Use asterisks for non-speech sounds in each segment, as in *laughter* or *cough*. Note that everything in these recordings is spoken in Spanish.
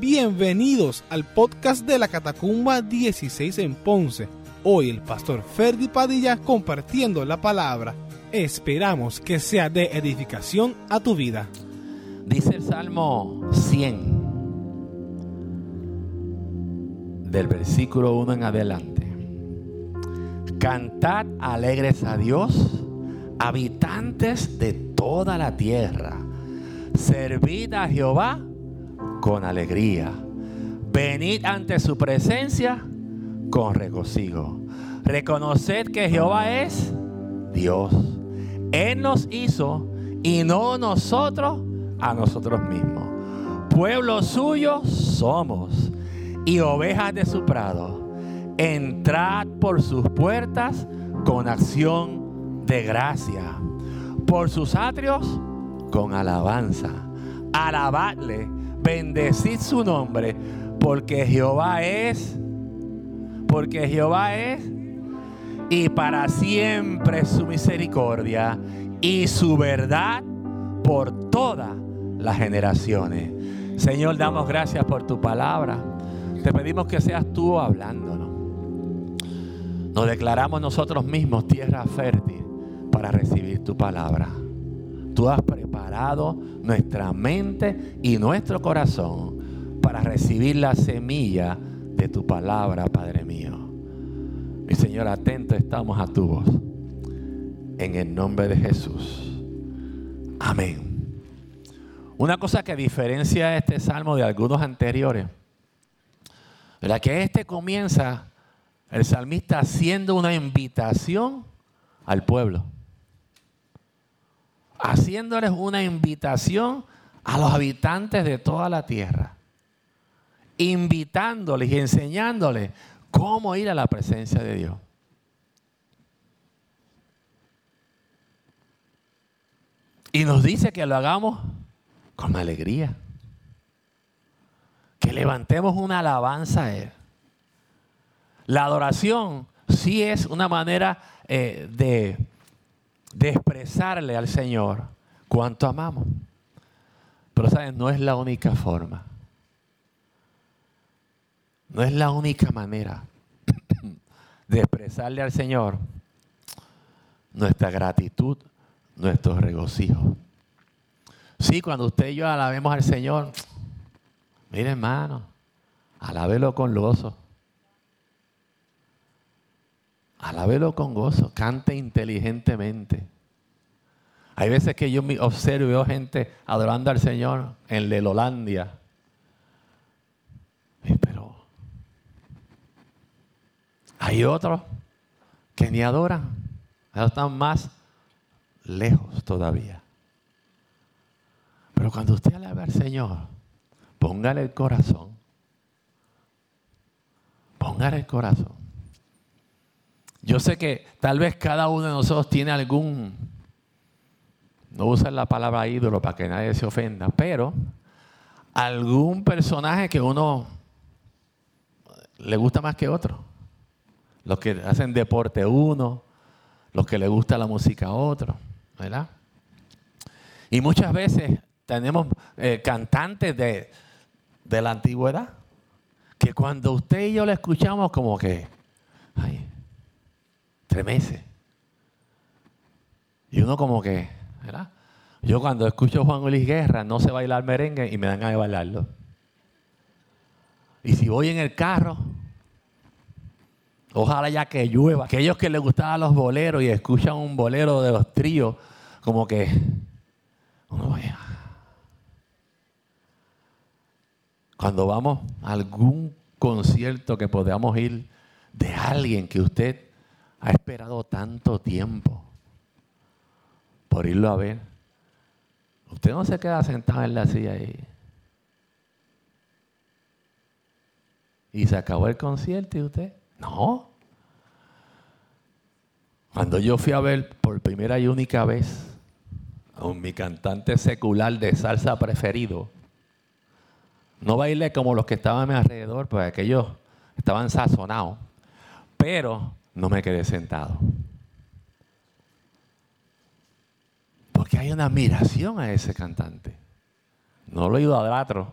Bienvenidos al podcast de la Catacumba 16 en Ponce. Hoy el pastor Ferdi Padilla compartiendo la palabra. Esperamos que sea de edificación a tu vida. Dice el Salmo 100, del versículo 1 en adelante. Cantad alegres a Dios, habitantes de toda la tierra. Servid a Jehová con alegría. Venid ante su presencia con regocijo. Reconoced que Jehová es Dios. Él nos hizo y no nosotros a nosotros mismos. Pueblo suyo somos y ovejas de su prado. Entrad por sus puertas con acción de gracia, por sus atrios con alabanza. Alabadle, bendecid su nombre, porque Jehová es, porque Jehová es, y para siempre su misericordia y su verdad por todas las generaciones. Señor, damos gracias por tu palabra. Te pedimos que seas tú hablándonos. Nos declaramos nosotros mismos tierra fértil para recibir tu palabra. Tú has preparado nuestra mente y nuestro corazón para recibir la semilla de tu palabra, Padre mío. Mi Señor, atento estamos a tu voz. En el nombre de Jesús. Amén. Una cosa que diferencia este salmo de algunos anteriores, la que este comienza el salmista haciendo una invitación al pueblo. Haciéndoles una invitación a los habitantes de toda la tierra. Invitándoles y enseñándoles cómo ir a la presencia de Dios. Y nos dice que lo hagamos con alegría. Que levantemos una alabanza a Él. La adoración sí es una manera eh, de, de expresarle al Señor cuánto amamos. Pero ¿saben? No es la única forma. No es la única manera *clears throat* de expresarle al Señor nuestra gratitud, nuestro regocijo. Sí, cuando usted y yo alabemos al Señor, mire hermano, alábelo con gozo. Alábelo con gozo, cante inteligentemente. Hay veces que yo me observo gente adorando al Señor en Lelolandia. Pero hay otros que ni adoran. Ellos están más lejos todavía. Pero cuando usted alaba al Señor, póngale el corazón. Póngale el corazón. Yo sé que tal vez cada uno de nosotros tiene algún, no usan la palabra ídolo para que nadie se ofenda, pero algún personaje que uno le gusta más que otro. Los que hacen deporte uno, los que le gusta la música otro, ¿verdad? Y muchas veces tenemos eh, cantantes de, de la antigüedad que cuando usted y yo le escuchamos como que, ay, tremece. Y uno como que, ¿verdad? Yo cuando escucho Juan Luis Guerra no sé bailar merengue y me dan de bailarlo. Y si voy en el carro, ojalá ya que llueva. Aquellos que les gustaban los boleros y escuchan un bolero de los tríos, como que uno vaya. Cuando vamos a algún concierto que podamos ir de alguien que usted ha esperado tanto tiempo por irlo a ver, usted no se queda sentado en la silla ahí. Y se acabó el concierto y usted, no. Cuando yo fui a ver por primera y única vez a mi cantante secular de salsa preferido, no bailé como los que estaban a mi alrededor, porque aquellos estaban sazonados, pero no me quedé sentado. Porque hay una admiración a ese cantante. No lo idolatro,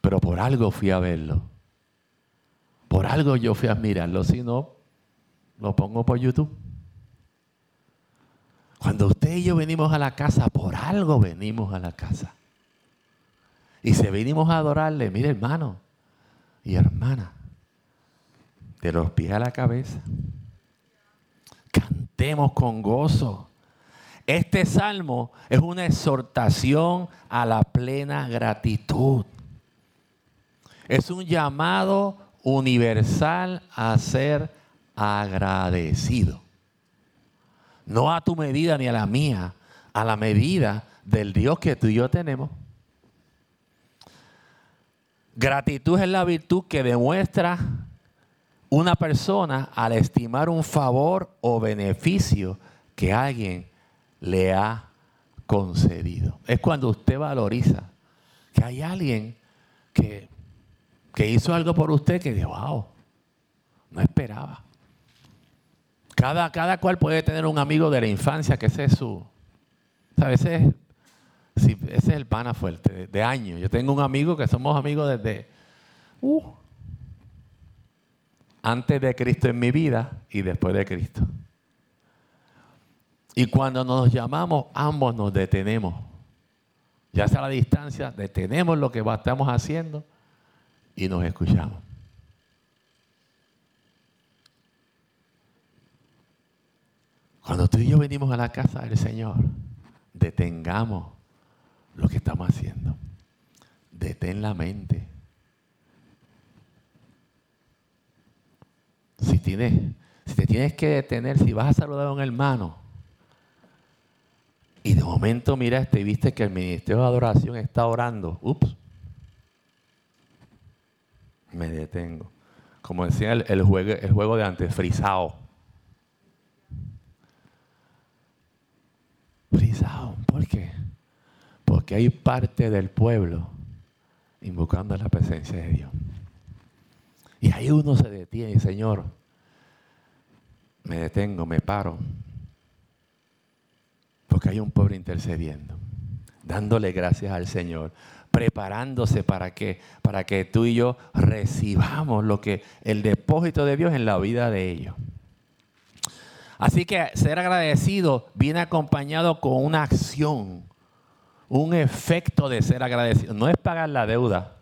pero por algo fui a verlo. Por algo yo fui a admirarlo, si no, lo pongo por YouTube. Cuando usted y yo venimos a la casa, por algo venimos a la casa. Y si venimos a adorarle, mire hermano y hermana, de los pies a la cabeza, cantemos con gozo. Este salmo es una exhortación a la plena gratitud. Es un llamado universal a ser agradecido. No a tu medida ni a la mía, a la medida del Dios que tú y yo tenemos. Gratitud es la virtud que demuestra una persona al estimar un favor o beneficio que alguien le ha concedido. Es cuando usted valoriza que hay alguien que, que hizo algo por usted que wow, no esperaba. Cada, cada cual puede tener un amigo de la infancia que ese es su... ¿sabes? Ese, es, ese es el pana fuerte, de, años. Yo tengo un amigo que somos amigos desde... Uh, antes de Cristo en mi vida y después de Cristo. Y cuando nos llamamos, ambos nos detenemos. Ya sea a la distancia, detenemos lo que estamos haciendo y nos escuchamos. Cuando tú y yo venimos a la casa del Señor, detengamos lo que estamos haciendo. Detén la mente. Si tienes, si te tienes que detener, si vas a saludar a un hermano y de momento miraste y viste que el ministerio de adoración está orando, ups, me detengo. Como decía el, juego, el juego de antes, frisado. ¿Por qué? Porque hay parte del pueblo invocando la presencia de Dios. Y ahí uno se detiene, Señor, me detengo, me paro. Porque hay un pueblo intercediendo, dándole gracias al Señor, preparándose para que, para que tú y yo recibamos lo que el depósito de Dios en la vida de ellos. Así que ser agradecido viene acompañado con una acción, un efecto de ser agradecido. No es pagar la deuda.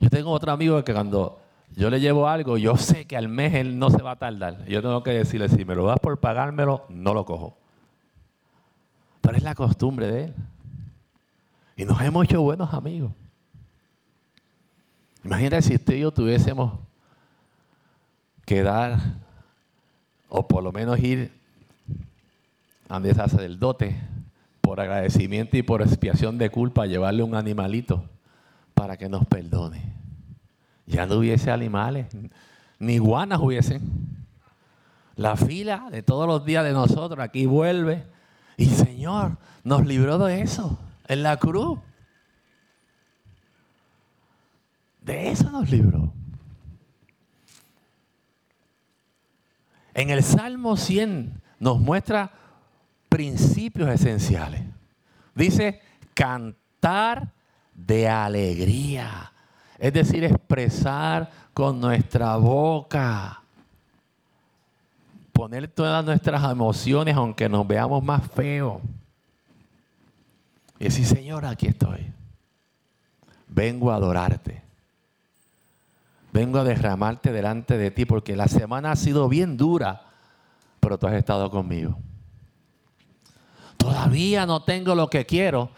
Yo tengo otro amigo que cuando yo le llevo algo, yo *laughs* sé que al mes él no se va a tardar. Yo tengo que decirle, si me lo das por pagármelo, no lo cojo. Pero es la costumbre de él. Y nos hemos hecho buenos amigos. Imagínate si usted y yo tuviésemos que dar o por lo menos ir a del dote por agradecimiento y por expiación de culpa, llevarle un animalito para que nos perdone. Ya no hubiese animales, ni iguanas hubiesen. La fila de todos los días de nosotros aquí vuelve y Señor nos libró de eso en la cruz. De eso nos libró. En el Salmo 100 nos muestra principios esenciales. Dice cantar de alegría, es decir, expresar con nuestra boca, poner todas nuestras emociones aunque nos veamos más feos. Y decir, Señor, aquí estoy. Vengo a adorarte vengo a derramarte delante de ti porque la semana ha sido bien dura, pero tú has estado conmigo. Todavía no tengo lo que quiero,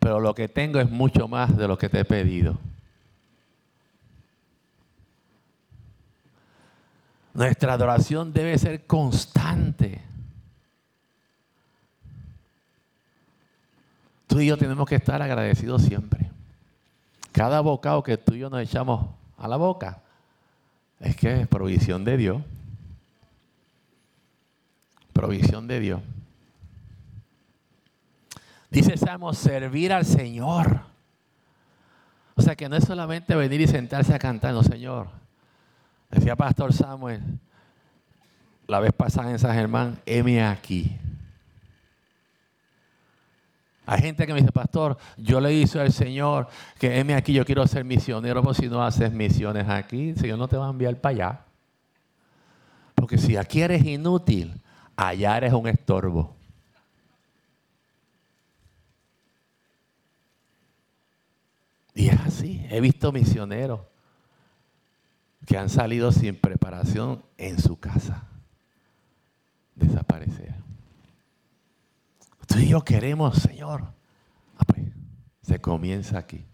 pero lo que tengo es mucho más de lo que te he pedido. Nuestra adoración debe ser constante. Tú y yo tenemos que estar agradecidos siempre. Cada bocado que tú y yo nos echamos a la boca. Es que es provisión de Dios. Provisión de Dios. Dice Salmo, servir al Señor. O sea que no es solamente venir y sentarse a cantar, no, Señor. Decía Pastor Samuel la vez pasada en San Germán, heme aquí. Hay gente que me dice, pastor, yo le hice al Señor que heme aquí, yo quiero ser misionero, pues si no haces misiones aquí, el Señor no te va a enviar para allá. Porque si aquí eres inútil, allá eres un estorbo. Y es así. He visto misioneros que han salido sin preparación en su casa. Desaparecer. Tú y yo queremos, Señor. Ah, pues, se comienza aquí.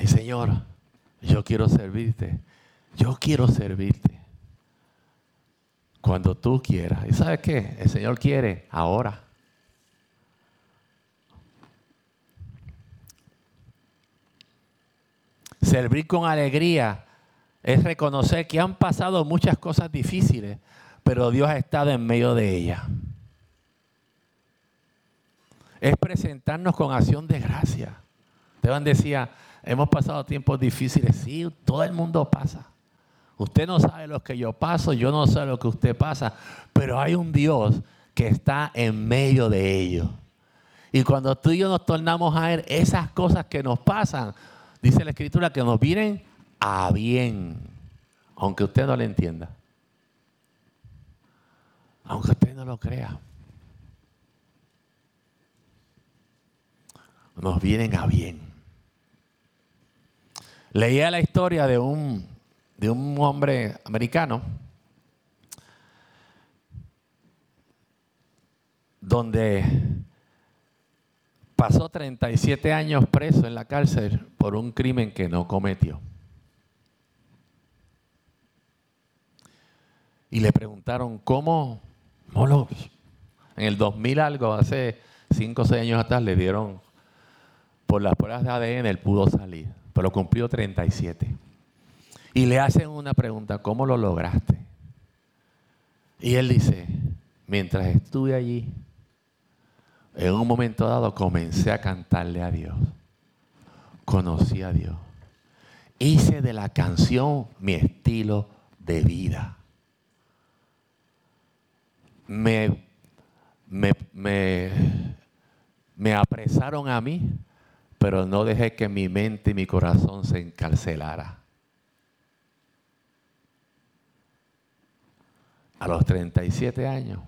Y Señor, yo quiero servirte. Yo quiero servirte. Cuando tú quieras. ¿Y sabes qué? El Señor quiere ahora. Servir con alegría es reconocer que han pasado muchas cosas difíciles, pero Dios ha estado en medio de ellas. Es presentarnos con acción de gracia. Esteban decía, hemos pasado tiempos difíciles. Sí, todo el mundo pasa. Usted no sabe lo que yo paso, yo no sé lo que usted pasa, pero hay un Dios que está en medio de ello. Y cuando tú y yo nos tornamos a ver esas cosas que nos pasan, dice la escritura que nos vienen a bien, aunque usted no lo entienda. Aunque usted no lo crea. Nos vienen a bien. Leía la historia de un de un hombre americano donde pasó 37 años preso en la cárcel por un crimen que no cometió. Y le preguntaron, ¿cómo? en el 2000 algo, hace 5 o 6 años atrás, le dieron, por las pruebas de ADN, él pudo salir, pero cumplió 37. Y le hacen una pregunta, ¿cómo lo lograste? Y él dice, mientras estuve allí, en un momento dado comencé a cantarle a Dios. Conocí a Dios. Hice de la canción mi estilo de vida. Me, me, me, apresaron a mí, pero no dejé que mi mente y mi corazón se encarcelara. a los 37 años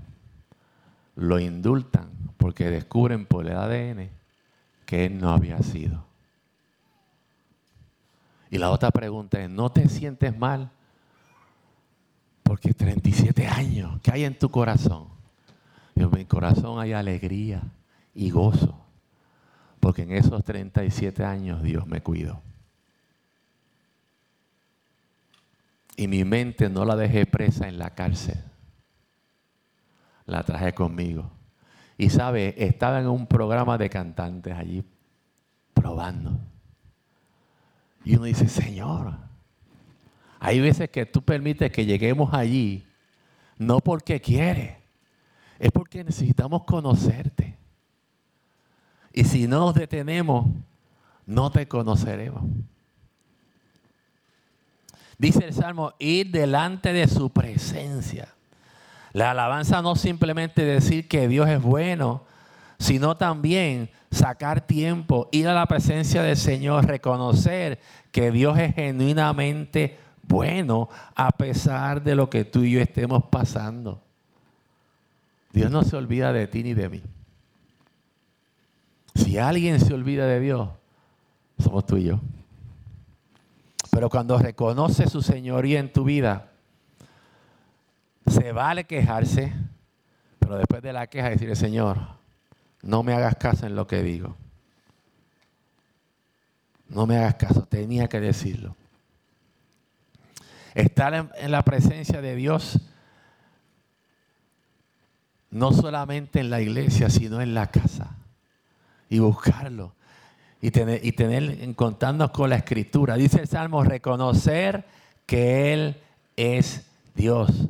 lo indultan porque descubren por el ADN que él no había sido. Y la otra pregunta es, ¿no te sientes mal? Porque 37 años, ¿qué hay en tu corazón? En mi corazón hay alegría y gozo, porque en esos 37 años Dios me cuidó. Y mi mente no la dejé presa en la cárcel. La traje conmigo. Y sabe, estaba en un programa de cantantes allí probando. Y uno dice, Señor, hay veces que tú permites que lleguemos allí, no porque quiere, es porque necesitamos conocerte. Y si no nos detenemos, no te conoceremos. Dice el Salmo, ir delante de su presencia. La alabanza no simplemente decir que Dios es bueno, sino también sacar tiempo, ir a la presencia del Señor, reconocer que Dios es genuinamente bueno a pesar de lo que tú y yo estemos pasando. Dios no se olvida de ti ni de mí. Si alguien se olvida de Dios, somos tú y yo. Pero cuando reconoce su señoría en tu vida, se vale quejarse, pero después de la queja decirle, Señor, no me hagas caso en lo que digo. No me hagas caso, tenía que decirlo. Estar en, la presencia de Dios, no solamente en la iglesia, sino en la casa. Y buscarlo y tener, y tener en contarnos con la escritura. Dice el Salmo, reconocer que Él es Dios.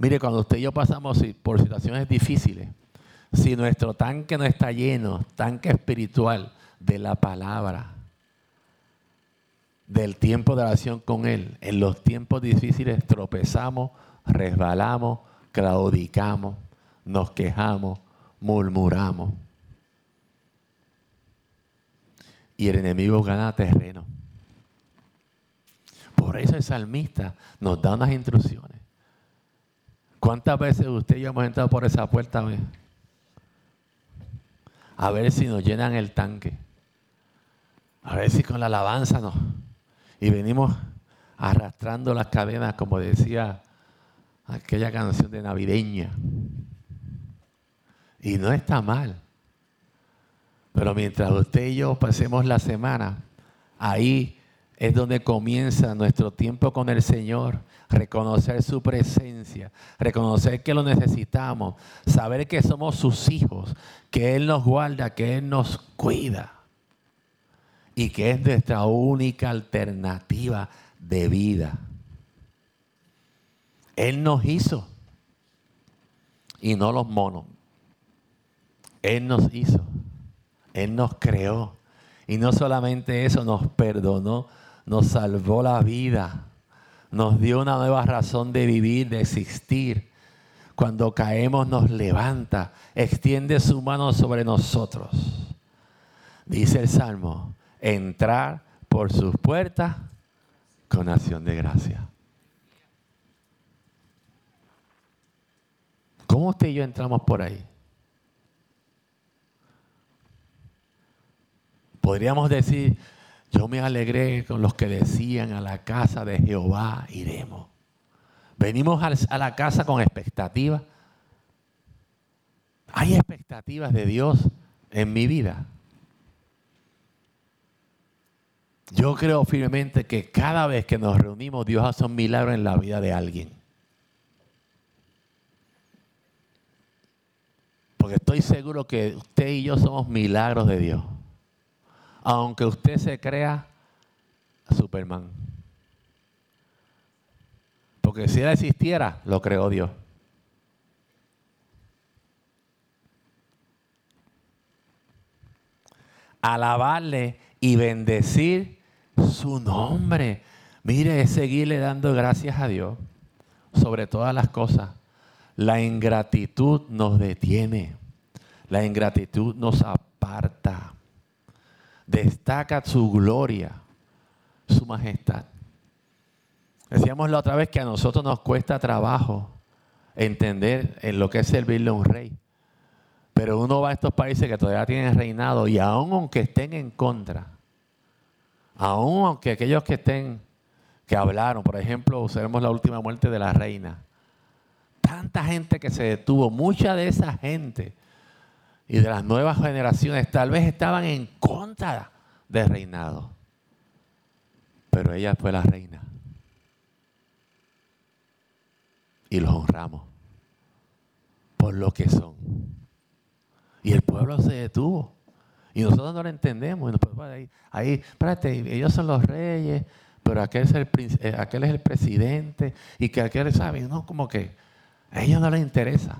Mire, cuando usted y yo pasamos por situaciones difíciles, si nuestro tanque no está lleno, tanque espiritual de la palabra, del tiempo de oración con Él, en los tiempos difíciles tropezamos, resbalamos, claudicamos, nos quejamos, murmuramos. Y el enemigo gana terreno. Por eso el salmista nos da unas instrucciones. ¿Cuántas veces usted y yo hemos entrado por esa puerta? A ver si nos llenan el tanque. A ver si con la alabanza nos... Y venimos arrastrando las cadenas, como decía aquella canción de navideña. Y no está mal. Pero mientras usted y yo pasemos la semana, ahí es donde comienza nuestro tiempo con el Señor. Reconocer su presencia, reconocer que lo necesitamos, saber que somos sus hijos, que Él nos guarda, que Él nos cuida y que es nuestra única alternativa de vida. Él nos hizo y no los monos. Él nos hizo, Él nos creó. Y no solamente eso, nos perdonó, nos salvó la vida, nos dio una nueva razón de vivir, de existir. Cuando caemos nos levanta, extiende su mano sobre nosotros. Dice el Salmo, entrar por sus puertas con acción de gracia. ¿Cómo usted y yo entramos por ahí? Podríamos decir, yo me alegré con los que decían a la casa de Jehová iremos. Venimos a la casa con expectativas. Hay expectativas de Dios en mi vida. Yo creo firmemente que cada vez que nos reunimos, Dios hace un milagro en la vida de alguien. Porque estoy seguro que usted y yo somos milagros de Dios. Aunque usted se crea Superman. Porque si él existiera, lo creó Dios. Alabarle y bendecir su nombre. Mire, es seguirle dando gracias a Dios sobre todas las cosas. La ingratitud nos detiene. La ingratitud nos aparta. Destaca su gloria, su majestad. Decíamos la otra vez que a nosotros nos cuesta trabajo entender en lo que es servirle a un rey. Pero uno va a estos países que todavía tienen reinado y aun aunque estén en contra, Aún aunque aquellos que estén, que hablaron, por ejemplo, observemos la última muerte de la reina. Tanta gente que se detuvo, mucha de esa gente y de las nuevas generaciones tal vez estaban en contra del reinado. Pero ella fue la reina. Y los honramos por lo que son. Y el pueblo se detuvo. Y nosotros no lo entendemos. ahí, ahí, espérate, ellos son los reyes, pero aquel es el, eh, aquel es el presidente y que aquel sabe, no, como que a ellos no les interesa.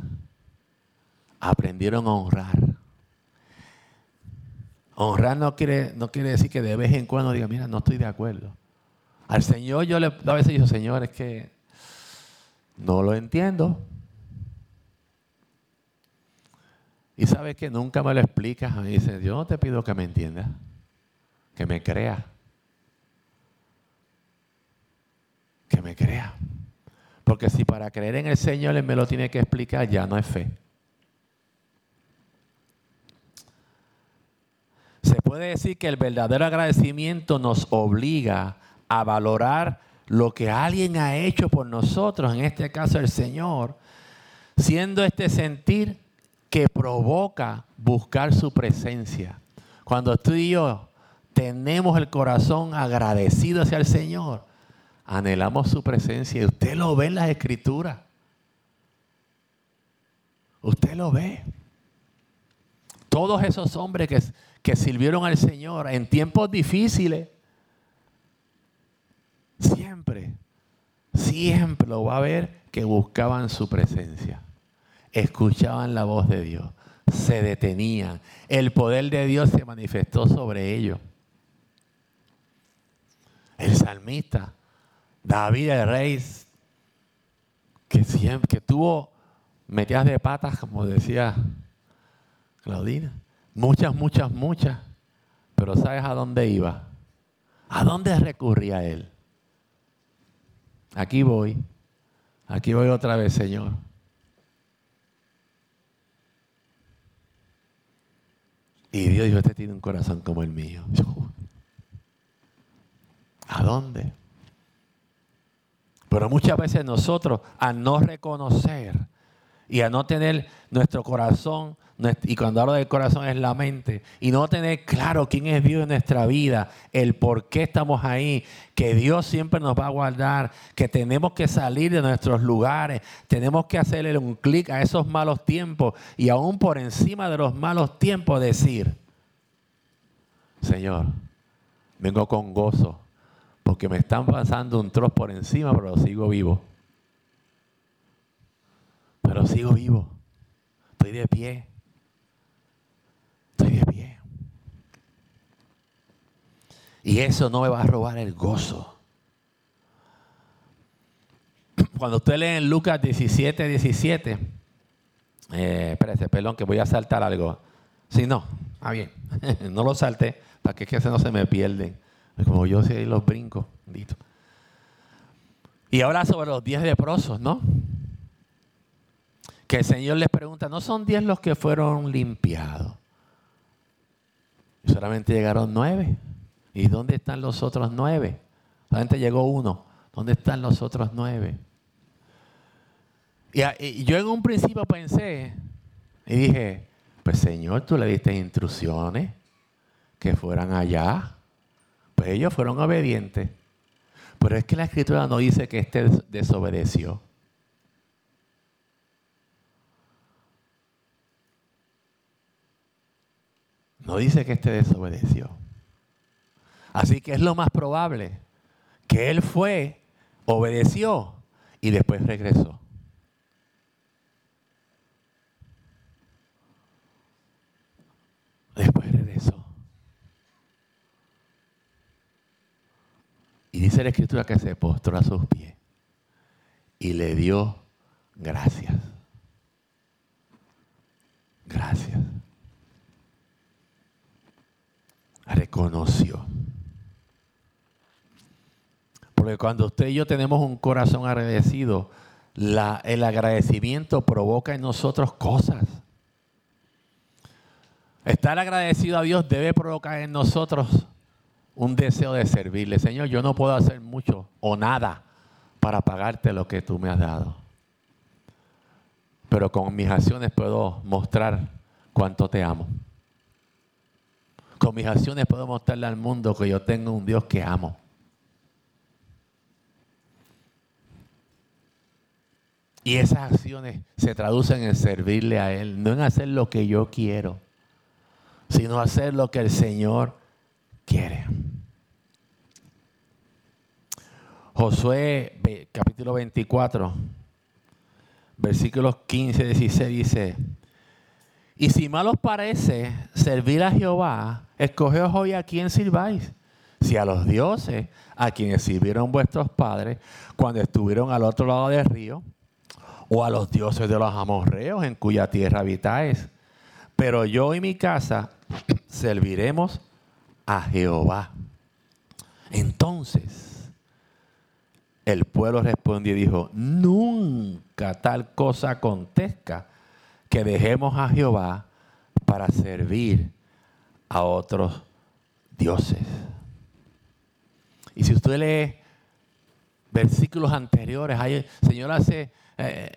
Aprendieron a honrar. Honrar no quiere, no quiere decir que de vez en cuando diga, mira, no estoy de acuerdo. Al Señor yo le, a veces digo, Señor, es que no lo entiendo. Y sabe que nunca me lo explicas. Me dice, yo no te pido que me entiendas, que me crea. Que me crea. Porque si para creer en el Señor Él me lo tiene que explicar, ya no es fe. Se puede decir que el verdadero agradecimiento nos obliga a valorar lo que alguien ha hecho por nosotros, en este caso el Señor, siendo este sentir que provoca buscar su presencia. Cuando tú y yo tenemos el corazón agradecido hacia el Señor, anhelamos su presencia y usted lo ve en las escrituras. Usted lo ve. Todos esos hombres que, que sirvieron al Señor en tiempos difíciles, siempre, siempre lo va a ver que buscaban su presencia escuchaban la voz de Dios, se detenían. El poder de Dios se manifestó sobre ellos. El salmista, David el rey, que, siempre, que tuvo metidas de patas, como decía Claudina. Muchas, muchas, muchas. Pero ¿sabes a dónde iba? ¿A dónde recurría él? Aquí voy. Aquí voy otra vez, Señor. Y Dios dijo, este tiene un corazón como el mío. *laughs* ¿A dónde? Pero muchas veces nosotros, al no reconocer y a no tener nuestro corazón, y cuando hablo del corazón es la mente, y no tener claro quién es Dios en nuestra vida, el por qué estamos ahí, que Dios siempre nos va a guardar, que tenemos que salir de nuestros lugares, tenemos que hacerle un clic a esos malos tiempos y aún por encima de los malos tiempos decir, Señor, vengo con gozo, porque me están pasando un trozo por encima, pero sigo vivo. Pero sigo vivo. Estoy de pie. Estoy de pie. Y eso no me va a robar el gozo. Cuando usted lee en Lucas 17, 17, eh, espérese, perdón, que voy a saltar algo. Si no, ah, bien, *laughs* no lo salte, para que, que no se me pierden. Como yo sé los brincos. Y ahora sobre los diez leprosos, ¿no? Que el Señor les pregunta, ¿no son diez los que fueron limpiados? Solamente llegaron nueve. ¿Y dónde están los otros nueve? Solamente llegó uno. ¿Dónde están los otros nueve? Y, yo en un principio pensé y dije, pues Señor, tú le diste instrucciones que fueran allá. Pues ellos fueron obedientes. Pero es que la escritura no dice que este desobedeció. No dice que este desobedeció. Así que es lo más probable que él fue, obedeció y después regresó. Después regresó. Y dice la escritura que se postró a sus pies y le dio gracias. Gracias. Reconoció. Cuando usted y yo tenemos un corazón agradecido, el agradecimiento provoca en nosotros cosas. Estar agradecido a Dios debe provocar en nosotros un deseo de servirle. Señor, yo no puedo hacer mucho o nada para pagarte lo que tú me has dado. Pero con mis acciones puedo mostrar cuánto te amo. Con mis acciones puedo mostrarle al mundo que yo tengo un Dios que amo. Y esas acciones se traducen en servirle a Él, no en hacer lo que yo quiero, sino hacer lo que el Señor quiere. Josué capítulo 24, versículos 15 y 16 dice, y si mal os parece servir a Jehová, escogeos hoy a quien sirváis, si a los dioses a quienes sirvieron vuestros padres cuando estuvieron al otro lado del río, o a los dioses de los amorreos en cuya tierra habitáis. Pero yo y mi casa *clears throat* serviremos a Jehová. Entonces, el pueblo respondió y dijo, nunca tal cosa acontezca que dejemos a Jehová para servir a otros dioses. Y si usted lee versículos anteriores, el Señor hace, eh,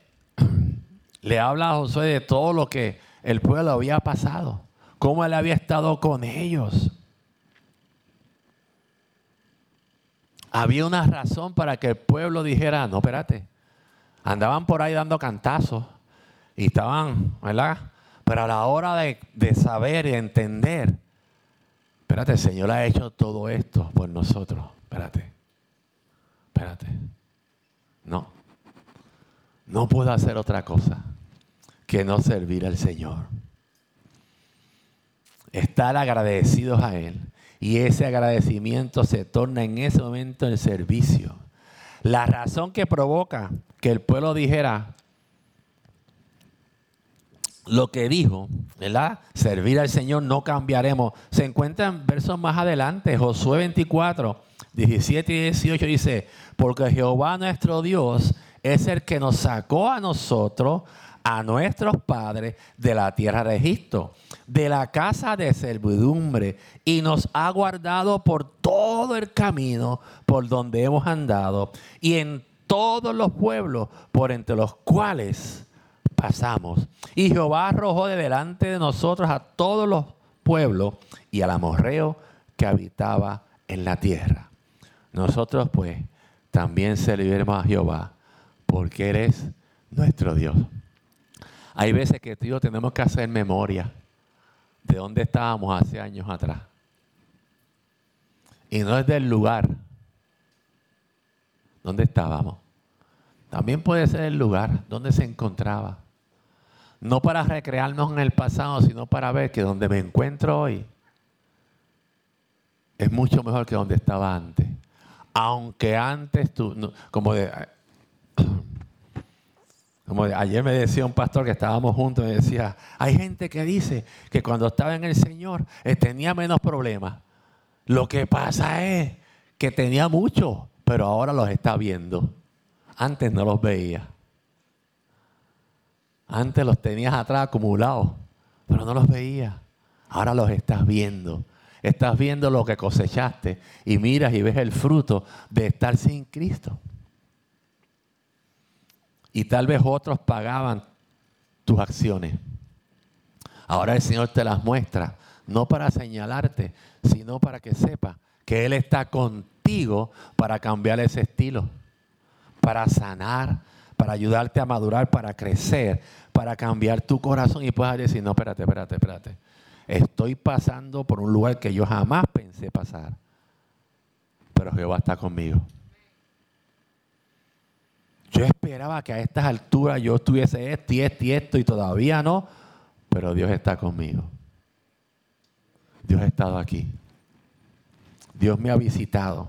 le habla a Josué de todo lo que el pueblo había pasado, cómo él había estado con ellos. había una razón para que el pueblo dijera, no, espérate, andaban por ahí dando cantazos y estaban, ¿verdad? Pero a la hora de, saber y entender, espérate, el Señor ha hecho todo esto por nosotros, espérate, espérate, no, no puedo hacer otra cosa que no servir al Señor. Estar agradecidos a Él y ese agradecimiento se torna en ese momento el servicio. La razón que provoca que el pueblo dijera, lo que dijo, ¿verdad? Servir al Señor no cambiaremos. Se encuentra en versos más adelante, Josué 24, 17 y 18 dice, porque Jehová nuestro Dios es el que nos sacó a nosotros, a nuestros padres, de la tierra de Egipto, de la casa de servidumbre, y nos ha guardado por todo el camino por donde hemos andado, y en todos los pueblos por entre los cuales pasamos. Y Jehová arrojó de delante de nosotros a todos los pueblos y al amorreo que habitaba en la tierra. Nosotros pues también serviremos a Jehová porque eres nuestro Dios. Hay veces que tú tenemos que hacer memoria de dónde estábamos hace años atrás. Y no es del lugar donde estábamos. También puede ser el lugar donde se encontraba. No para recrearnos en el pasado, sino para ver que donde me encuentro hoy es mucho mejor que donde estaba antes. Aunque antes tú, como de, como ayer me decía un pastor que estábamos juntos, me decía, hay gente que dice que cuando estaba en el Señor eh, tenía menos problemas. Lo que pasa es que tenía mucho, pero ahora los está viendo. Antes no los veía. Antes los tenías atrás acumulados, pero no los veías. Ahora los estás viendo. Estás viendo lo que cosechaste y miras y ves el fruto de estar sin Cristo. Y tal vez otros pagaban tus acciones. Ahora el Señor te las muestra, no para señalarte, sino para que sepa que Él está contigo para cambiar ese estilo, para sanar, para ayudarte a madurar, para crecer, para cambiar tu corazón y puedas decir, no, espérate, espérate, espérate. Estoy pasando por un lugar que yo jamás pensé pasar. Pero Jehová está conmigo. Yo esperaba que a estas alturas yo estuviese esto y esto y esto y todavía no, pero Dios está conmigo. Dios ha estado aquí. Dios me ha visitado.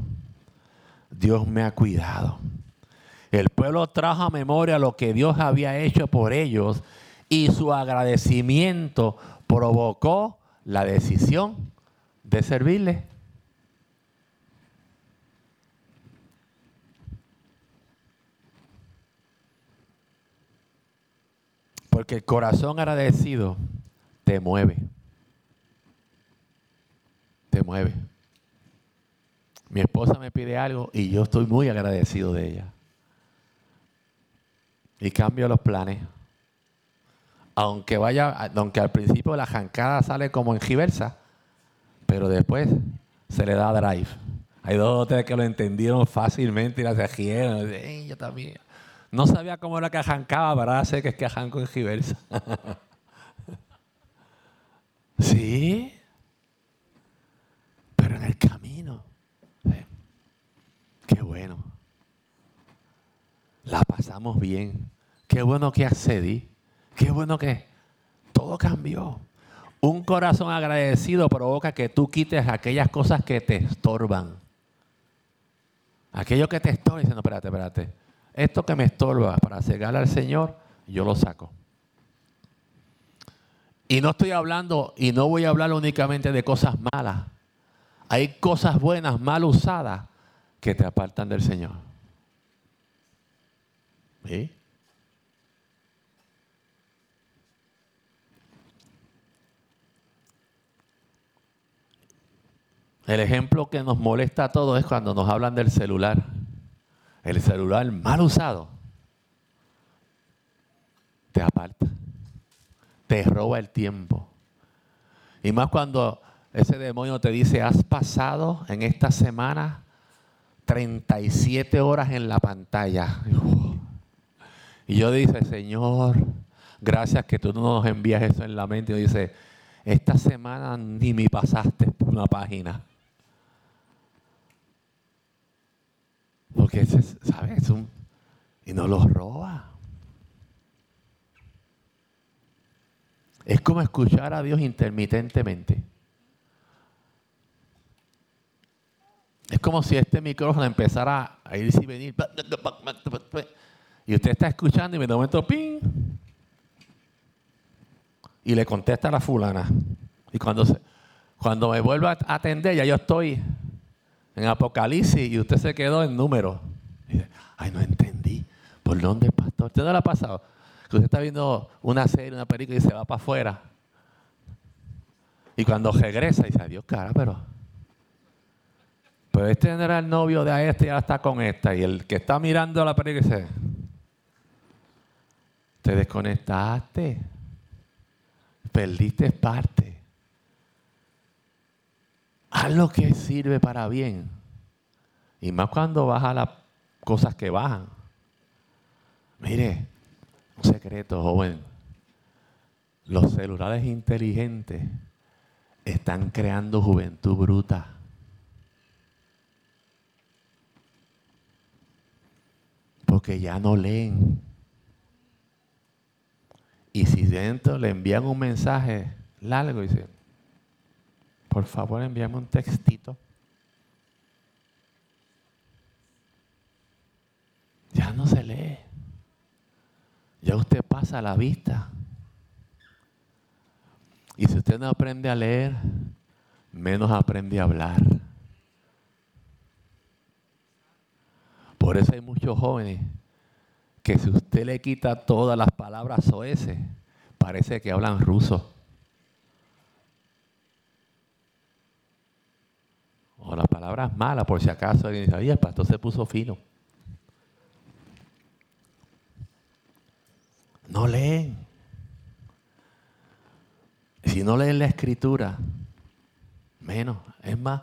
Dios me ha cuidado. El pueblo trajo a memoria lo que Dios había hecho por ellos y su agradecimiento provocó la decisión de servirle. Porque el corazón agradecido te mueve. Te mueve. Mi esposa me pide algo y yo estoy muy agradecido de ella y cambio los planes. Aunque vaya, aunque al principio la jancada sale como en giversa, pero después se le da drive. Hay dos o tres que lo entendieron fácilmente y la siguieron. yo también. No sabía cómo era que jancaba, ¿verdad? Sé que es que janco en giversa. *laughs* sí. Pero en el camino. Qué bueno. La pasamos bien. Qué bueno que accedí. Qué bueno que todo cambió. Un corazón agradecido provoca que tú quites aquellas cosas que te estorban. Aquello que te estorba, diciendo, espérate, espérate. Esto que me estorba para cegar al Señor, yo lo saco. Y no estoy hablando, y no voy a hablar únicamente de cosas malas. Hay cosas buenas, mal usadas, que te apartan del Señor. ¿Sí? El ejemplo que nos molesta a todos es cuando nos hablan del celular. El celular mal usado te aparta, te roba el tiempo. Y más cuando ese demonio te dice, has pasado en esta semana 37 horas en la pantalla. Y yo dice, Señor, gracias que tú no nos envías eso en la mente. Y dice, esta semana ni me pasaste por una página. Porque ese, ¿sabes? Y no los roba. Es como escuchar a Dios intermitentemente. Es como si este micrófono empezara a ir y venir. Y usted está escuchando y de momento, ¡ping! y le contesta a la fulana. Y cuando, cuando me vuelvo a atender, ya yo estoy en Apocalipsis y usted se quedó en número. dice, ay, no entendí. ¿Por dónde, pastor? ¿Usted no le ha pasado? Que usted está viendo una serie, una película y se va para afuera. Y cuando regresa, dice, adiós, cara, pero... Pero este era el novio de a este y ahora está con esta. Y el que está mirando la película dice, te desconectaste. Perdiste parte. Haz lo que sirve para bien. Y más cuando baja las cosas que bajan. Mire, un secreto, joven. Los celulares inteligentes están creando juventud bruta. Porque ya no leen. Y si dentro le envían un mensaje largo, dicen, por favor envíame un textito. Ya no se lee. Ya usted pasa la vista. Y si usted no aprende a leer, menos aprende a hablar. Por eso hay muchos jóvenes que si usted le quita todas las palabras ese, parece que hablan ruso. O las palabras malas, por si acaso alguien dice, el pastor se puso fino. No leen. Si no leen la escritura, menos. Es más,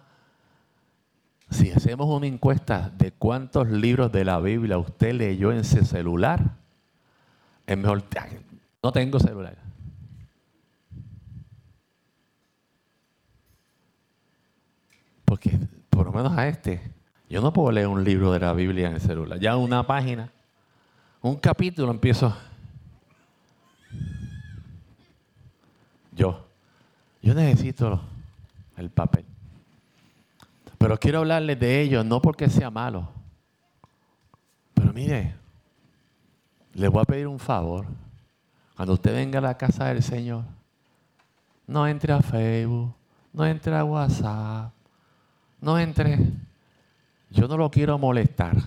si hacemos una encuesta de cuántos libros de la Biblia usted leyó en su celular, es mejor. No tengo celular. Porque por lo menos a este, yo no puedo leer un libro de la Biblia en el celular. Ya una página, un capítulo empiezo. Yo, yo necesito el papel. Pero quiero hablarles de ellos, no porque sea malo. Pero mire, les voy a pedir un favor. Cuando usted venga a la casa del Señor, no entre a Facebook, no entre a WhatsApp, no entre. Yo no lo quiero molestar.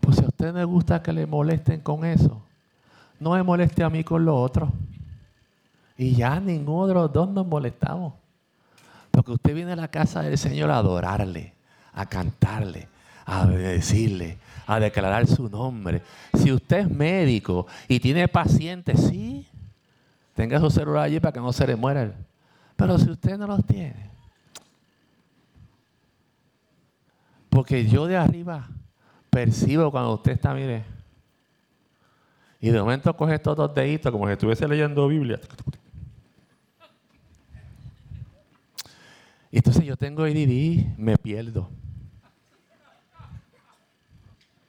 Pues si a usted le gusta que le molesten con eso, no me moleste a mí con lo otro. Y ya ninguno de los dos nos molestamos. Porque usted viene a la casa del Señor a adorarle, a cantarle, a decirle, a declarar su nombre. Si usted es médico y tiene pacientes, sí, tenga su celular allí para que no se le muera. Pero si usted no los tiene, porque yo de arriba percibo cuando usted está, mire, y de momento coge estos dos deditos como si estuviese leyendo Biblia. Y entonces yo tengo ADD, me pierdo.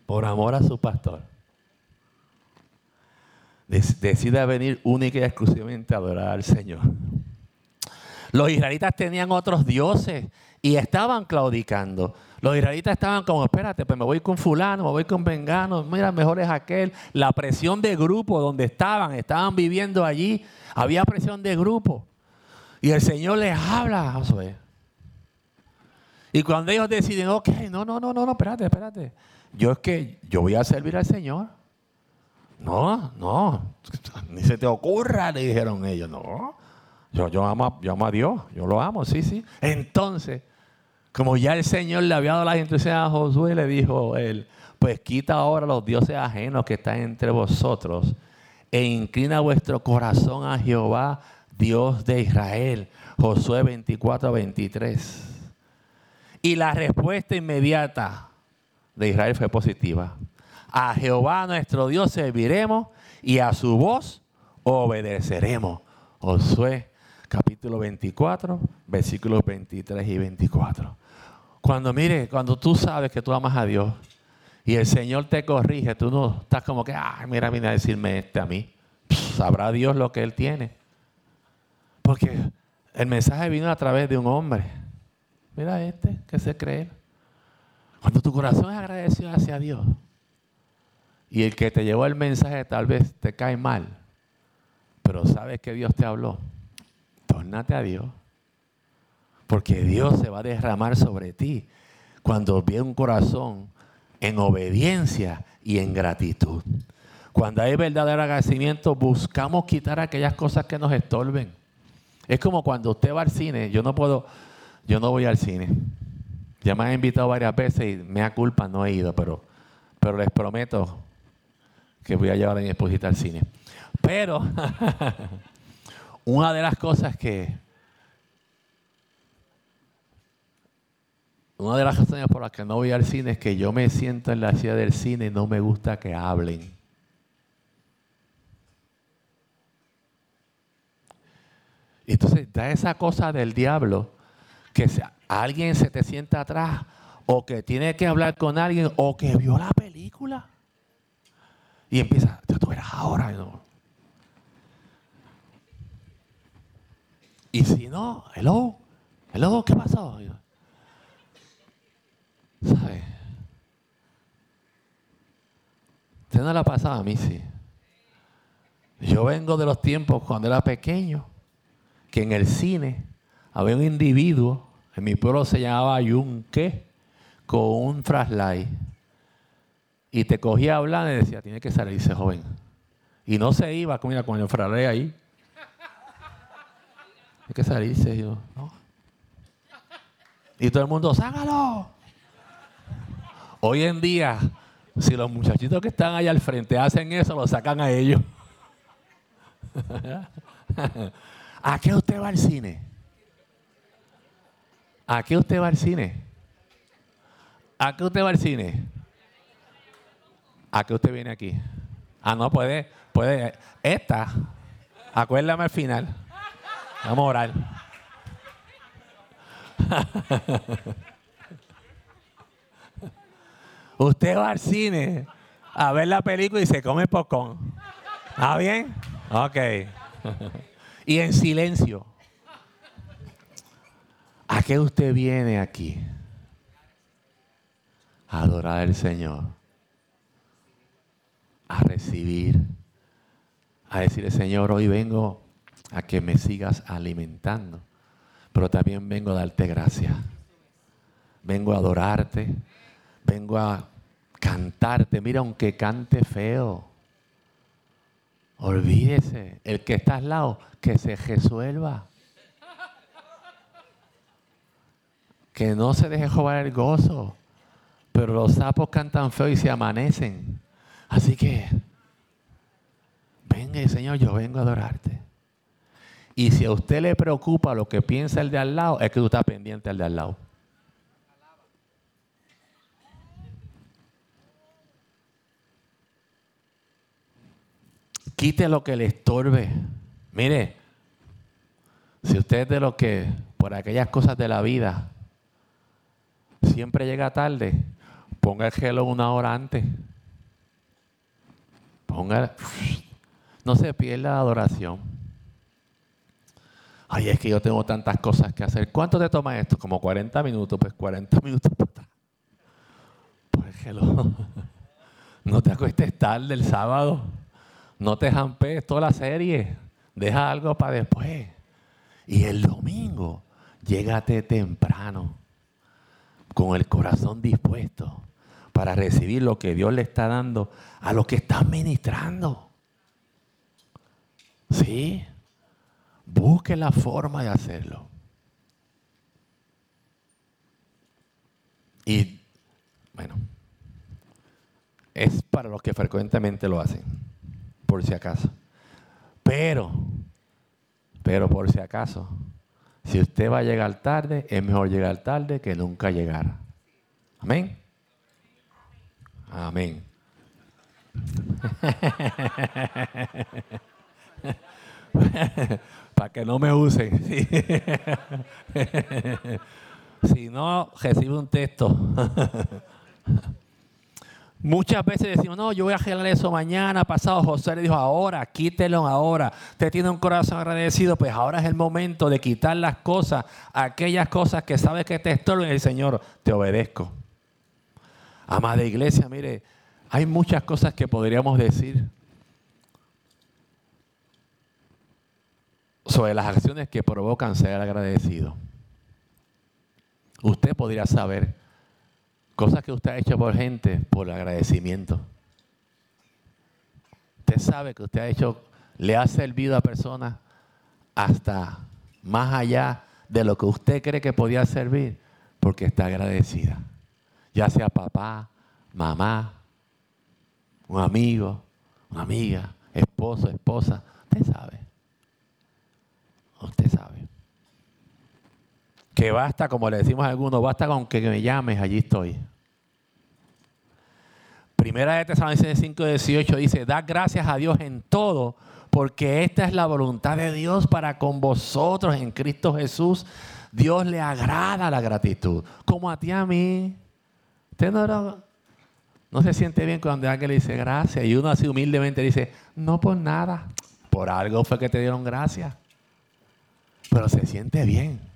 Por amor a su pastor. Decide venir única y exclusivamente a adorar al Señor. Los israelitas tenían otros dioses y estaban claudicando. Los israelitas estaban como, espérate, pues me voy con fulano, me voy con vengano, mira, mejor es aquel. La presión de grupo donde estaban, estaban viviendo allí, había presión de grupo. Y el Señor les habla a Josué. Y cuando ellos deciden, ok, no, no, no, no, no, espérate, espérate. Yo es que yo voy a servir al Señor. No, no, ni se te ocurra, le dijeron ellos. No, yo, yo, amo, yo amo a Dios, yo lo amo, sí, sí. Entonces, como ya el Señor le había dado la instrucción a Josué, le dijo él, pues quita ahora los dioses ajenos que están entre vosotros e inclina vuestro corazón a Jehová, Dios de Israel. Josué 24, 23. Y la respuesta inmediata de Israel fue positiva. A Jehová nuestro Dios serviremos y a su voz obedeceremos. Josué capítulo 24, versículos 23 y 24. Cuando mire, cuando tú sabes que tú amas a Dios y el Señor te corrige, tú no estás como que, ay, mira, viene a decirme este a mí. sabrá Dios lo que Él tiene. Porque el mensaje vino a través de un hombre Mira este que se cree. Cuando tu corazón es agradecido hacia Dios y el que te llevó el mensaje tal vez te cae mal, Pero ¿sabes que Dios te habló? Tórnate a Dios. Porque Dios se va a derramar sobre ti cuando ve un corazón en obediencia y en gratitud. Cuando hay verdadero agradecimiento, buscamos quitar aquellas cosas que nos estorben. Es como cuando usted va al cine, yo no puedo, yo no voy al cine. Ya me han invitado varias veces y me da culpa, no he ido, pero, pero les prometo que voy a llevar a mi esposita al cine. Pero *laughs* una de las cosas que Una de las razones por las que no voy al cine es que yo me siento en la silla del cine y no me gusta que hablen. Entonces da esa cosa del diablo que alguien se te sienta atrás o que tiene que hablar con alguien o que vio la película y empieza, tú eras ahora. Y si no, hello, hello, ¿qué pasó? ¿Sabe? Usted no la pasaba a mí, sí. Yo vengo de los tiempos cuando era pequeño, que en el cine había un individuo, en mi pueblo se llamaba Yunque, con un flashlight. Y te cogía hablando y decía, tiene que salirse joven. Y no se iba con el flashlight ahí. Tiene que salirse. Yo, Y todo el mundo, ¡sácalo! Hoy en día, si los muchachitos que están allá al frente hacen eso, lo sacan a ellos. *laughs* ¿A qué usted va al cine? ¿A qué usted va al cine? ¿A qué usted va al cine? ¿A qué usted viene aquí? Ah, no, puede, puede. Esta, acuérdame al final. Vamos a orar. *laughs* Usted va al cine a ver la película y se come popcorn. ¿Está bien? Ok. y en silencio. ¿A qué usted viene aquí? A adorar al Señor. A recibir. A decirle, Señor, hoy vengo a que me sigas alimentando. Pero también vengo a darte gracias. Vengo a adorarte vengo a cantarte. Mira, aunque cante feo, olvídese. El que está al lado, que se resuelva. Que no se deje jugar el gozo. Pero los sapos cantan feo y se amanecen. Así que, venga, Señor, yo vengo a adorarte. Y si a usted le preocupa lo que piensa el de al lado, es que tú estás pendiente al de al lado. Quite lo que le estorbe. Mire, si usted es de lo que, por aquellas cosas de la vida, siempre llega tarde, ponga el gelo una hora antes. Ponga, no se pierda la adoración. Ay, es que yo tengo tantas cosas que hacer. ¿Cuánto te toma esto? Como 40 minutos. Pues 40 minutos. Pues el gelo. *laughs* No te acuestes tarde el sábado. No te jampees toda la serie. Deja algo para después. Y el domingo, llégate temprano, con el corazón dispuesto para recibir lo que Dios le está dando a los que están ministrando. ¿Sí? Busque la forma de hacerlo. Y, bueno, es para los que frecuentemente lo hacen por si acaso. Pero, pero por si acaso, si usted va a llegar tarde, es mejor llegar tarde que nunca llegar. Amén. Amén. *laughs* Para que no me usen. *laughs* si no, recibe un texto. *laughs* Muchas veces decimos, no, yo voy a arreglar eso mañana, pasado. José le dijo, ahora, quítelo ahora. Usted tiene un corazón agradecido, pues ahora es el momento de quitar las cosas, aquellas cosas que sabes que te estorban. El Señor, te obedezco. Amada iglesia, mire, hay muchas cosas que podríamos decir. sobre las acciones que provocan ser agradecido. Usted podría saber cosas que usted ha hecho por gente por agradecimiento. Usted sabe que usted ha hecho, le ha servido a personas hasta más allá de lo que usted cree que podía servir porque está agradecida. Ya sea papá, mamá, un amigo, una amiga, esposo, esposa. Usted sabe. Usted sabe. Que basta, como le decimos a algunos, basta con que me llames, allí estoy. Primera de Tesalonicenses 5:18 dice, da gracias a Dios en todo, porque esta es la voluntad de Dios para con vosotros en Cristo Jesús. Dios le agrada la gratitud, como a ti a mí. Usted no, no se siente bien cuando alguien le dice gracias y uno así humildemente dice, no por nada, por algo fue que te dieron gracias. Pero se siente bien.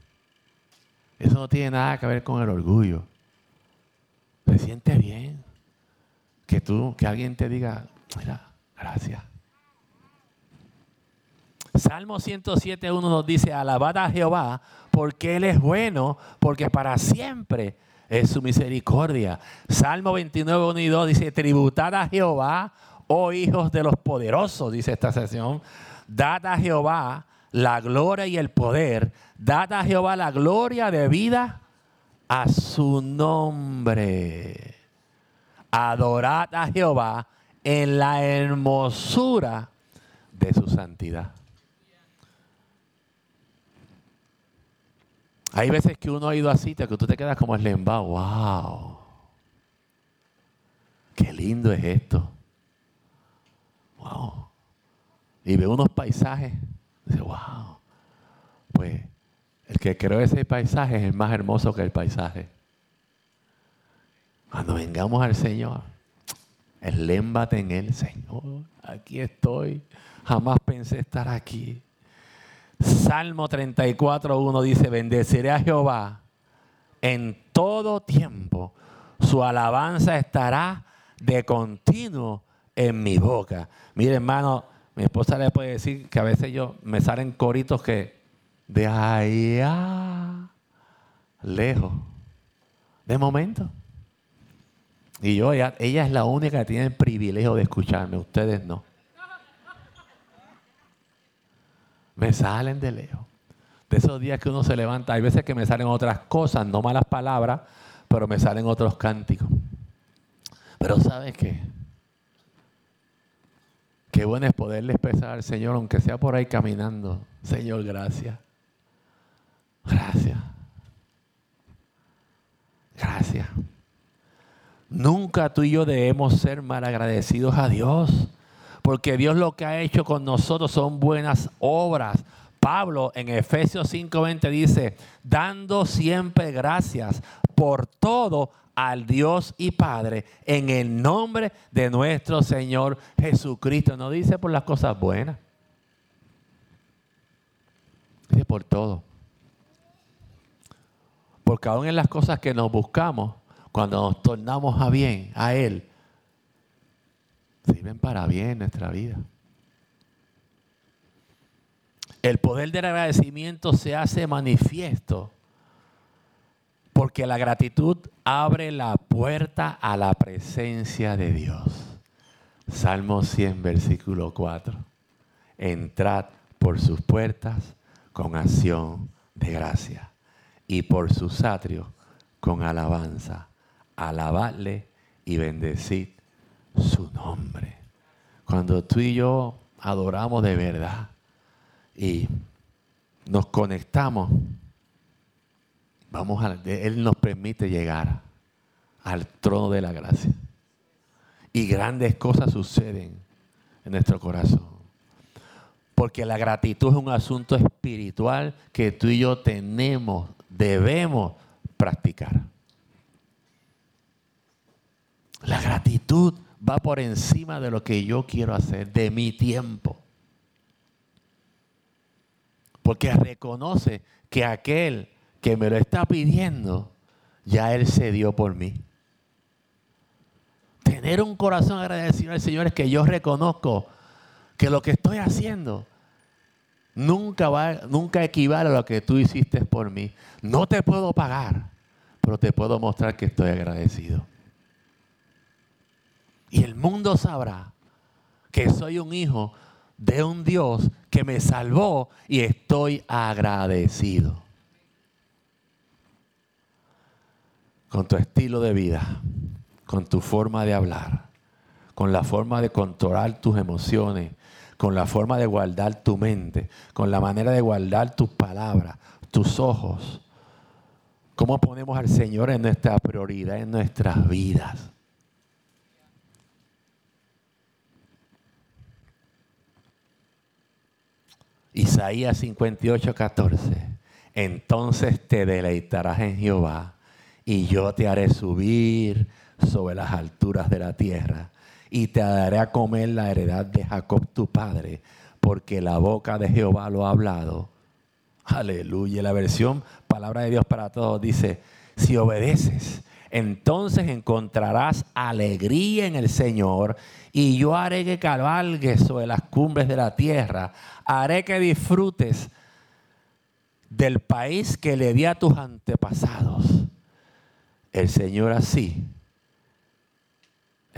Eso no tiene nada que ver con el orgullo. Se siente bien que tú, que alguien te diga, mira, gracias. Salmo 107, 1 nos dice, alabad a Jehová porque Él es bueno, porque para siempre es su misericordia. Salmo 29, 1 y 2 dice, tributad a Jehová, oh hijos de los poderosos, dice esta sesión, dad a Jehová la gloria y el poder, dad a Jehová la gloria de vida a su nombre. Adorad a Jehová en la hermosura de su santidad. Hay veces que uno ha ido así, que tú te quedas como el lemba, wow. Qué lindo es esto. Wow. Y ve unos paisajes, dice, wow. Pues el que creó ese paisaje es el más hermoso que el paisaje. Cuando vengamos al Señor, elémbate en Él, Señor. Aquí estoy. Jamás pensé estar aquí. Salmo 34, 1 dice, bendeciré a Jehová en todo tiempo. Su alabanza estará de continuo en mi boca. Mire, hermano, mi esposa le puede decir que a veces yo me salen coritos que de allá lejos, de momento. Y yo, ella, ella es la única que tiene el privilegio de escucharme, ustedes no. Me salen de lejos. De esos días que uno se levanta, hay veces que me salen otras cosas, no malas palabras, pero me salen otros cánticos. Pero ¿sabes qué? Qué bueno es poderle expresar al Señor, aunque sea por ahí caminando. Señor, gracias. Gracias. Gracias. Nunca tú y yo debemos ser mal agradecidos a Dios, porque Dios lo que ha hecho con nosotros son buenas obras. Pablo en Efesios 5:20 dice, dando siempre gracias por todo al Dios y Padre en el nombre de nuestro Señor Jesucristo. No dice por las cosas buenas, dice por todo. Porque aún en las cosas que nos buscamos, cuando nos tornamos a bien, a Él, sirven para bien nuestra vida. El poder del agradecimiento se hace manifiesto porque la gratitud abre la puerta a la presencia de Dios. Salmo 100, versículo 4. Entrad por sus puertas con acción de gracia y por sus atrios con alabanza alabadle y bendecid su nombre. Cuando tú y yo adoramos de verdad y nos conectamos, vamos a, Él nos permite llegar al trono de la gracia. Y grandes cosas suceden en nuestro corazón. Porque la gratitud es un asunto espiritual que tú y yo tenemos, debemos practicar. La gratitud va por encima de lo que yo quiero hacer, de mi tiempo. Porque reconoce que aquel que me lo está pidiendo, ya Él se dio por mí. Tener un corazón agradecido al Señor es que yo reconozco que lo que estoy haciendo nunca, va, nunca equivale a lo que tú hiciste por mí. No te puedo pagar, pero te puedo mostrar que estoy agradecido. Y el mundo sabrá que soy un hijo de un Dios que me salvó y estoy agradecido. Con tu estilo de vida, con tu forma de hablar, con la forma de controlar tus emociones, con la forma de guardar tu mente, con la manera de guardar tus palabras, tus ojos. ¿Cómo ponemos al Señor en nuestra prioridad, en nuestras vidas? Isaías 58, 14. Entonces te deleitarás en Jehová y yo te haré subir sobre las alturas de la tierra y te daré a comer la heredad de Jacob tu padre, porque la boca de Jehová lo ha hablado. Aleluya. La versión Palabra de Dios para todos dice, si obedeces, entonces encontrarás alegría en el Señor y yo haré que cabalgues sobre las cumbres de la tierra, haré que disfrutes del país que le di a tus antepasados. El Señor así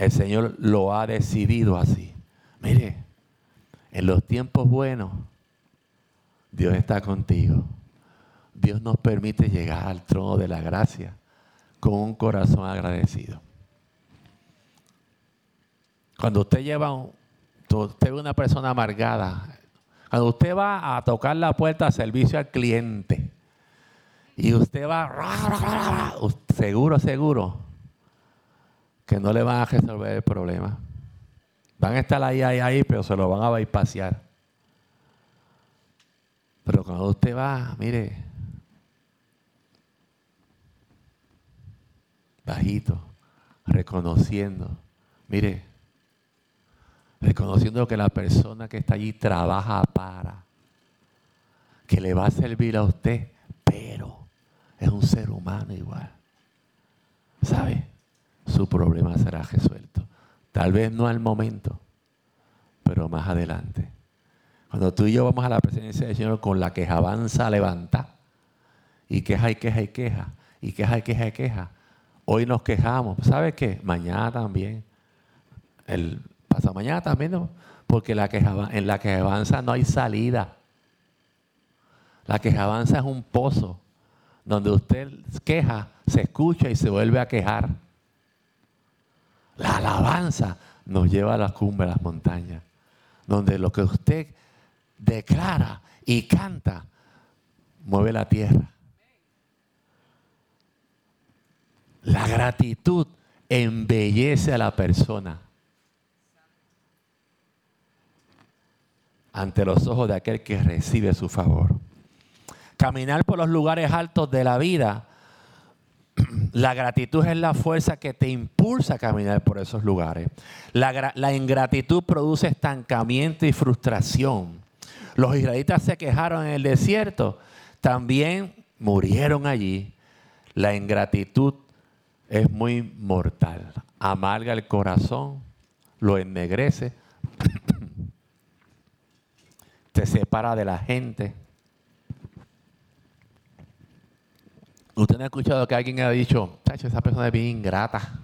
el Señor lo ha decidido así. Mire, en los tiempos buenos, Dios está contigo. Dios nos permite llegar al trono de la gracia con un corazón agradecido. Cuando usted lleva, usted es una persona amargada, cuando usted va a tocar la puerta a servicio al cliente y usted va, seguro, seguro, que no le van a resolver el problema. Van a estar ahí, ahí, ahí, pero se lo van a bypassar. Pero cuando usted va, mire, bajito, reconociendo, mire, reconociendo que la persona que está allí trabaja para, que le va a servir a usted, pero es un ser humano igual. ¿Sabe? su problema será resuelto. Tal vez no al momento, pero más adelante. Cuando tú y yo vamos a la presencia del Señor con la quejabanza levanta, y queja y queja y queja, y queja y queja y queja, hoy nos quejamos. ¿Sabes qué? Mañana también. El pasa mañana también, ¿no? porque la queja, en la quejabanza no hay salida. La quejabanza es un pozo donde usted queja, se escucha y se vuelve a quejar. La alabanza nos lleva a la cumbre de las montañas, donde lo que usted declara y canta mueve la tierra. La gratitud embellece a la persona ante los ojos de aquel que recibe su favor. Caminar por los lugares altos de la vida la gratitud es la fuerza que te impulsa a caminar por esos lugares. La, ingratitud produce estancamiento y frustración. Los israelitas se quejaron en el desierto, también murieron allí. La ingratitud es muy mortal, amarga el corazón, lo ennegrece, *coughs* te separa de la gente Usted no ha escuchado que alguien ha dicho, chacho, esa persona es bien ingrata.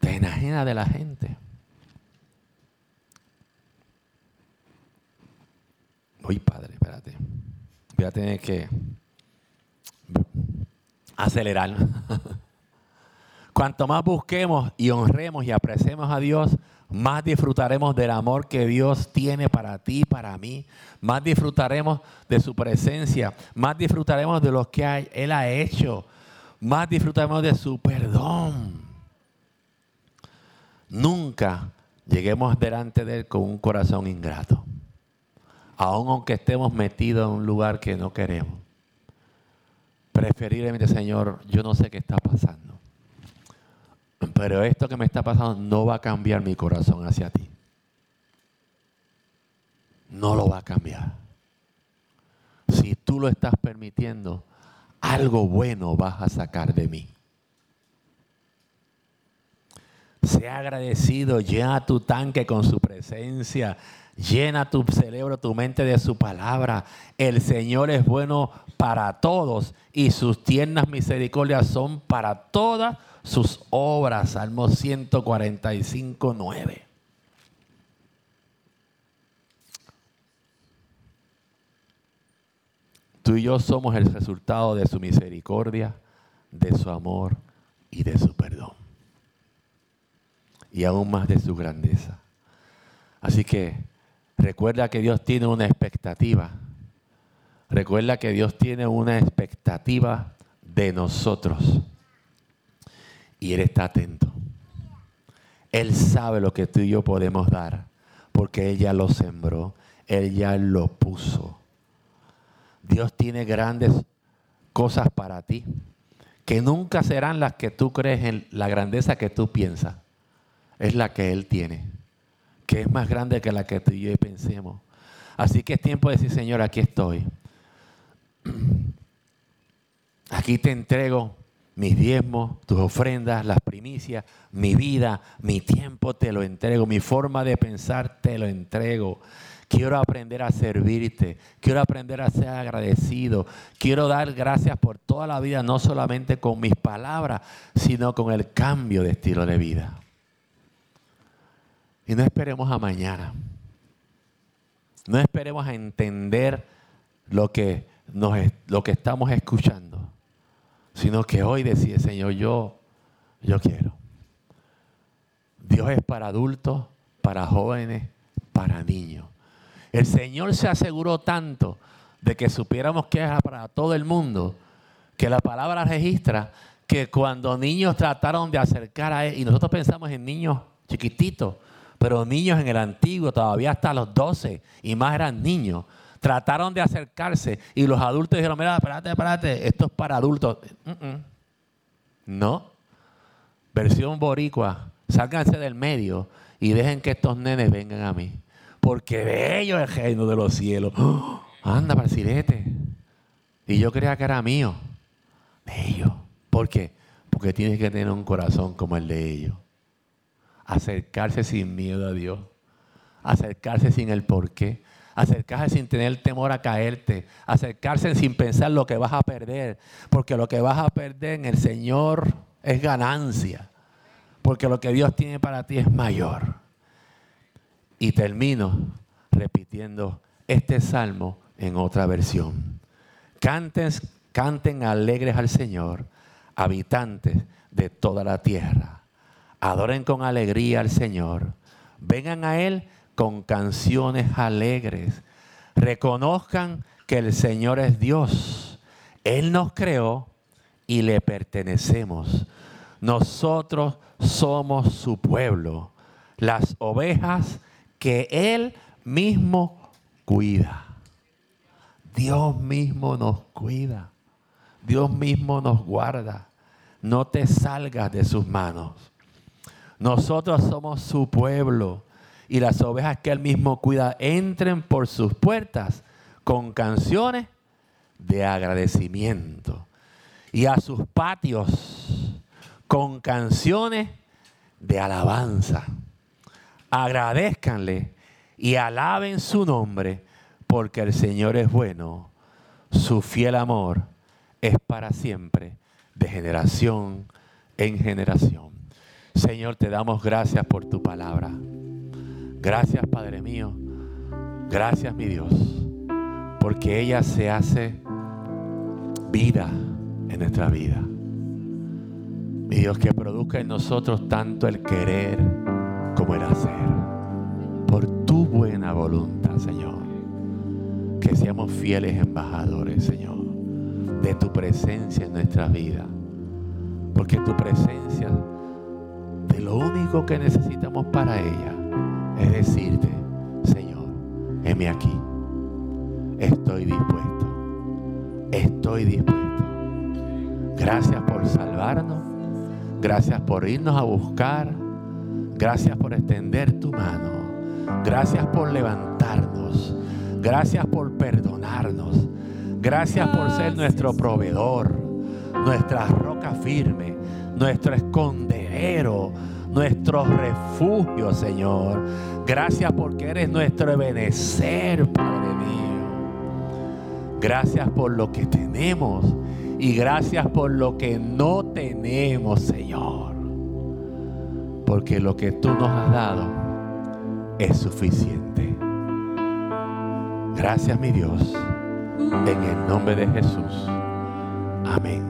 Te enajena de la gente. Uy, padre, espérate. Voy a tener que acelerar. *laughs* Cuanto más busquemos y honremos y apreciemos a Dios, más disfrutaremos del amor que Dios tiene para ti, para mí, más disfrutaremos de su presencia, más disfrutaremos de lo que Él ha hecho, más disfrutaremos de su perdón. Nunca lleguemos delante de Él con un corazón ingrato, aun aunque estemos metidos en un lugar que no queremos. Preferiblemente, Señor, yo no sé qué está pasando pero esto que me está pasando no va a cambiar mi corazón hacia ti. No lo va a cambiar. Si tú lo estás permitiendo, algo bueno vas a sacar de mí. Sea agradecido, llena tu tanque con su presencia. Llena tu cerebro, tu mente de su palabra. El Señor es bueno para todos y sus tiernas misericordias son para todas sus obras. Salmo 145, 9. Tú y yo somos el resultado de su misericordia, de su amor y de su perdón. Y aún más de su grandeza. Así que recuerda que Dios tiene una expectativa. Recuerda que Dios tiene una expectativa de nosotros. Y Él está atento. Él sabe lo que tú y yo podemos dar, porque Él ya lo sembró, Él ya lo puso. Dios tiene grandes cosas para ti, que nunca serán las que tú crees en la grandeza que tú piensas. Es la que Él tiene, que es más grande que la que tú y yo pensemos. Así que es tiempo de decir, Señor, aquí estoy. *clears throat* Aquí te entrego mis diezmos, tus ofrendas, las primicias, mi vida, mi tiempo te lo entrego, mi forma de pensar te lo entrego. Quiero aprender a servirte. Quiero aprender a ser agradecido. Quiero dar gracias por toda la vida, no solamente con mis palabras, sino con el cambio de estilo de vida. Y no esperemos a mañana. No esperemos a entender lo que, nos, lo que estamos escuchando, sino que hoy decide, Señor, yo, yo quiero. Dios es para adultos, para jóvenes, para niños. El Señor se aseguró tanto de que supiéramos que era para todo el mundo, que la palabra registra que cuando niños trataron de acercar a Él, y nosotros pensamos en niños chiquititos, pero niños en el antiguo, todavía hasta los 12 y más eran niños, trataron de acercarse y los adultos dijeron, mira, espérate, espérate, esto es para adultos. No. Versión boricua, sálganse del medio y dejen que estos nenes vengan a mí porque de ellos es el reino de los cielos. *gasps* anda para el sirete. Y yo creía que era mío. De ellos. ¿Por qué? Porque tienes que tener un corazón como el de ellos. Acercarse sin miedo a Dios. Acercarse sin el porqué. Acercarse sin tener temor a caerte. Acercarse sin pensar lo que vas a perder. Porque lo que vas a perder en el Señor es ganancia. Porque lo que Dios tiene para ti es mayor. Y termino repitiendo este salmo en otra versión. Canten, canten alegres al Señor, habitantes de toda la tierra. Adoren con alegría al Señor. Vengan a Él con canciones alegres. Reconozcan que el Señor es Dios. Él nos creó y le pertenecemos. Nosotros somos su pueblo, las ovejas que Él mismo cuida. Dios mismo nos cuida. Dios mismo nos guarda. No te salgas de sus manos. Nosotros somos su pueblo y las ovejas que Él mismo cuida entren por sus puertas con canciones de agradecimiento y a sus patios con canciones de alabanza agradezcanle y alaben su nombre, porque el Señor es bueno, su fiel amor es para siempre, de generación en generación. Señor, te damos gracias por tu palabra. Gracias, Padre mío. Gracias, mi Dios, porque ella se hace vida en nuestra vida. Mi Dios, que produzca en nosotros tanto el querer, como el hacer. Por tu buena voluntad, Señor. Que seamos fieles embajadores, Señor, de tu presencia en nuestra vida. Porque tu presencia, de lo único que necesitamos para ella, es decirte, Señor, heme aquí. Estoy dispuesto. Estoy dispuesto. Gracias por salvarnos. Gracias por irnos a buscar Gracias por extender tu mano. Gracias por levantarnos. Gracias por perdonarnos. Gracias por ser nuestro proveedor, nuestra roca firme, nuestro escondedero, nuestro refugio, Señor. Gracias porque eres nuestro ebenecer, Padre mío. Gracias por lo que tenemos y gracias por lo que no tenemos, Señor. Porque lo que tú nos has dado es suficiente. Gracias, mi Dios. En el nombre de Jesús. Amén.